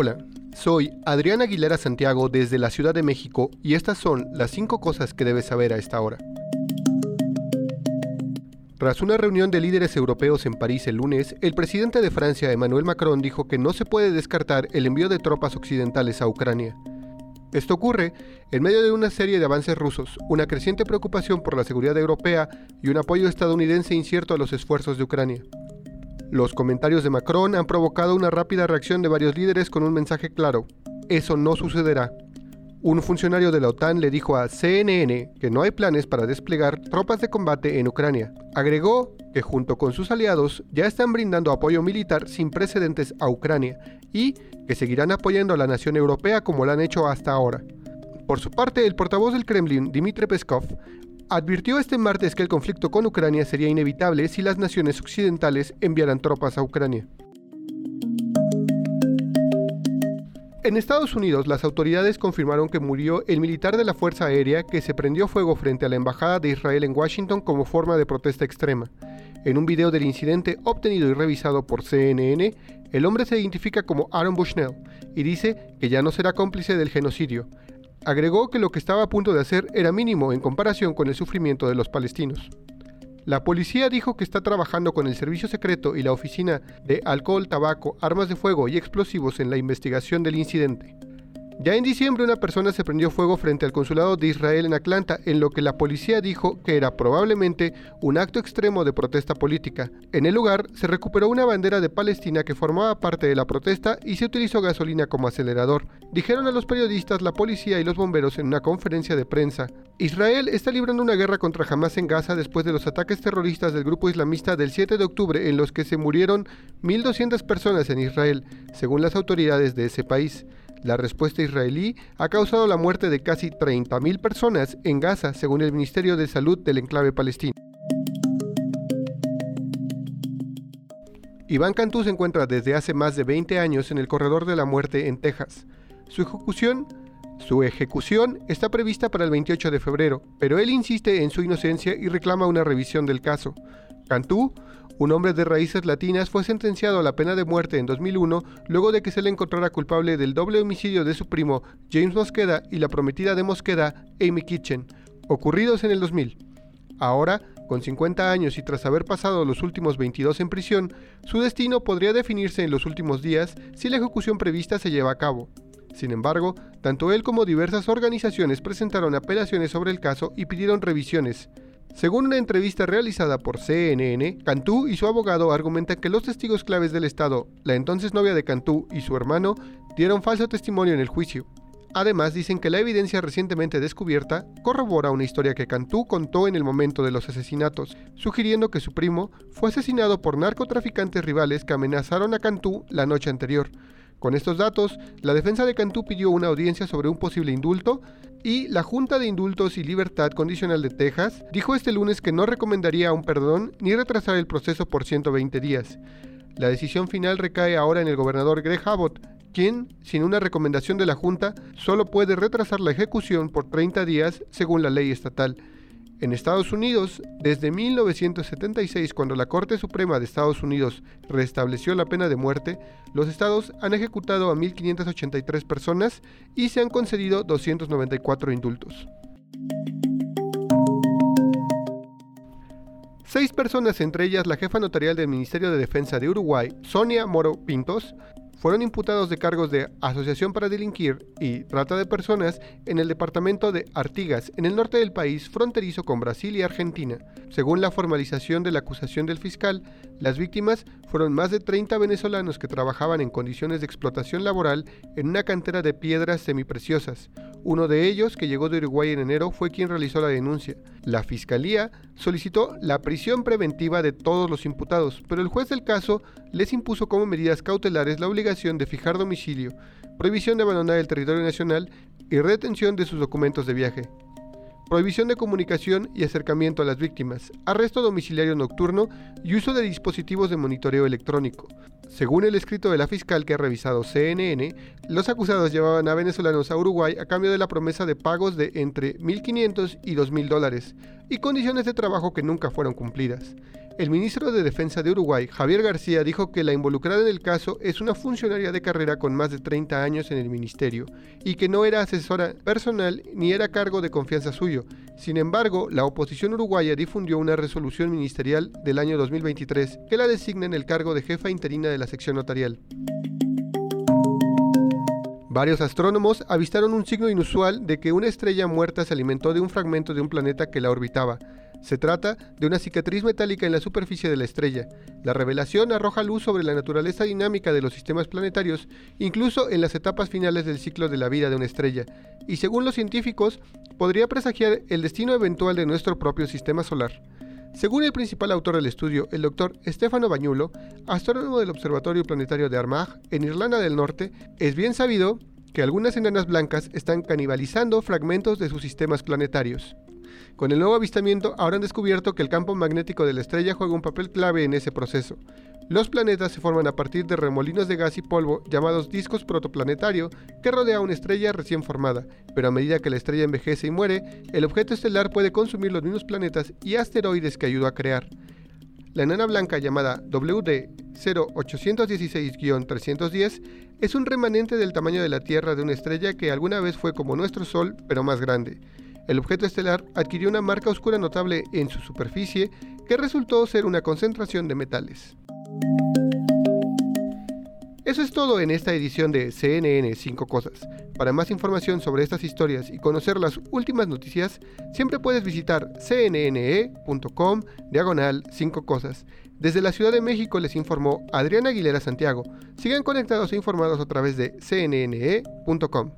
Hola, soy Adrián Aguilera Santiago desde la Ciudad de México y estas son las 5 cosas que debes saber a esta hora. Tras una reunión de líderes europeos en París el lunes, el presidente de Francia, Emmanuel Macron, dijo que no se puede descartar el envío de tropas occidentales a Ucrania. Esto ocurre en medio de una serie de avances rusos, una creciente preocupación por la seguridad europea y un apoyo estadounidense incierto a los esfuerzos de Ucrania. Los comentarios de Macron han provocado una rápida reacción de varios líderes con un mensaje claro. Eso no sucederá. Un funcionario de la OTAN le dijo a CNN que no hay planes para desplegar tropas de combate en Ucrania. Agregó que junto con sus aliados ya están brindando apoyo militar sin precedentes a Ucrania y que seguirán apoyando a la nación europea como lo han hecho hasta ahora. Por su parte, el portavoz del Kremlin, Dmitry Peskov, advirtió este martes que el conflicto con Ucrania sería inevitable si las naciones occidentales enviaran tropas a Ucrania. En Estados Unidos, las autoridades confirmaron que murió el militar de la Fuerza Aérea que se prendió fuego frente a la Embajada de Israel en Washington como forma de protesta extrema. En un video del incidente obtenido y revisado por CNN, el hombre se identifica como Aaron Bushnell y dice que ya no será cómplice del genocidio. Agregó que lo que estaba a punto de hacer era mínimo en comparación con el sufrimiento de los palestinos. La policía dijo que está trabajando con el servicio secreto y la oficina de alcohol, tabaco, armas de fuego y explosivos en la investigación del incidente. Ya en diciembre una persona se prendió fuego frente al consulado de Israel en Atlanta, en lo que la policía dijo que era probablemente un acto extremo de protesta política. En el lugar se recuperó una bandera de Palestina que formaba parte de la protesta y se utilizó gasolina como acelerador, dijeron a los periodistas la policía y los bomberos en una conferencia de prensa. Israel está librando una guerra contra Hamas en Gaza después de los ataques terroristas del grupo islamista del 7 de octubre en los que se murieron 1.200 personas en Israel, según las autoridades de ese país. La respuesta israelí ha causado la muerte de casi 30.000 personas en Gaza, según el Ministerio de Salud del enclave palestino. Iván Cantú se encuentra desde hace más de 20 años en el corredor de la muerte en Texas. Su ejecución, su ejecución está prevista para el 28 de febrero, pero él insiste en su inocencia y reclama una revisión del caso. Cantú un hombre de raíces latinas fue sentenciado a la pena de muerte en 2001 luego de que se le encontrara culpable del doble homicidio de su primo James Mosqueda y la prometida de Mosqueda, Amy Kitchen, ocurridos en el 2000. Ahora, con 50 años y tras haber pasado los últimos 22 en prisión, su destino podría definirse en los últimos días si la ejecución prevista se lleva a cabo. Sin embargo, tanto él como diversas organizaciones presentaron apelaciones sobre el caso y pidieron revisiones. Según una entrevista realizada por CNN, Cantú y su abogado argumentan que los testigos claves del Estado, la entonces novia de Cantú y su hermano, dieron falso testimonio en el juicio. Además, dicen que la evidencia recientemente descubierta corrobora una historia que Cantú contó en el momento de los asesinatos, sugiriendo que su primo fue asesinado por narcotraficantes rivales que amenazaron a Cantú la noche anterior. Con estos datos, la defensa de Cantú pidió una audiencia sobre un posible indulto y la Junta de Indultos y Libertad Condicional de Texas dijo este lunes que no recomendaría un perdón ni retrasar el proceso por 120 días. La decisión final recae ahora en el gobernador Greg Abbott, quien, sin una recomendación de la Junta, solo puede retrasar la ejecución por 30 días según la ley estatal. En Estados Unidos, desde 1976, cuando la Corte Suprema de Estados Unidos restableció la pena de muerte, los estados han ejecutado a 1.583 personas y se han concedido 294 indultos. Seis personas, entre ellas la jefa notarial del Ministerio de Defensa de Uruguay, Sonia Moro Pintos, fueron imputados de cargos de asociación para delinquir y trata de personas en el departamento de Artigas, en el norte del país, fronterizo con Brasil y Argentina. Según la formalización de la acusación del fiscal, las víctimas fueron más de 30 venezolanos que trabajaban en condiciones de explotación laboral en una cantera de piedras semipreciosas. Uno de ellos, que llegó de Uruguay en enero, fue quien realizó la denuncia. La fiscalía solicitó la prisión preventiva de todos los imputados, pero el juez del caso les impuso como medidas cautelares la obligación de fijar domicilio, prohibición de abandonar el territorio nacional y retención de sus documentos de viaje prohibición de comunicación y acercamiento a las víctimas, arresto domiciliario nocturno y uso de dispositivos de monitoreo electrónico. Según el escrito de la fiscal que ha revisado CNN, los acusados llevaban a venezolanos a Uruguay a cambio de la promesa de pagos de entre 1.500 y 2.000 dólares y condiciones de trabajo que nunca fueron cumplidas. El ministro de Defensa de Uruguay, Javier García, dijo que la involucrada en el caso es una funcionaria de carrera con más de 30 años en el ministerio y que no era asesora personal ni era cargo de confianza suyo. Sin embargo, la oposición uruguaya difundió una resolución ministerial del año 2023 que la designa en el cargo de jefa interina de la sección notarial. Varios astrónomos avistaron un signo inusual de que una estrella muerta se alimentó de un fragmento de un planeta que la orbitaba. Se trata de una cicatriz metálica en la superficie de la estrella. La revelación arroja luz sobre la naturaleza dinámica de los sistemas planetarios, incluso en las etapas finales del ciclo de la vida de una estrella, y según los científicos, podría presagiar el destino eventual de nuestro propio sistema solar. Según el principal autor del estudio, el doctor Stefano Bañulo, astrónomo del Observatorio Planetario de Armagh, en Irlanda del Norte, es bien sabido que algunas enanas blancas están canibalizando fragmentos de sus sistemas planetarios. Con el nuevo avistamiento habrán descubierto que el campo magnético de la estrella juega un papel clave en ese proceso. Los planetas se forman a partir de remolinos de gas y polvo llamados discos protoplanetario que rodea una estrella recién formada, pero a medida que la estrella envejece y muere, el objeto estelar puede consumir los mismos planetas y asteroides que ayudó a crear. La enana blanca llamada WD 0816-310 es un remanente del tamaño de la Tierra de una estrella que alguna vez fue como nuestro Sol, pero más grande. El objeto estelar adquirió una marca oscura notable en su superficie que resultó ser una concentración de metales. Eso es todo en esta edición de CNN 5 Cosas. Para más información sobre estas historias y conocer las últimas noticias, siempre puedes visitar cnne.com diagonal 5 Cosas. Desde la Ciudad de México les informó Adrián Aguilera Santiago. Sigan conectados e informados a través de cnne.com.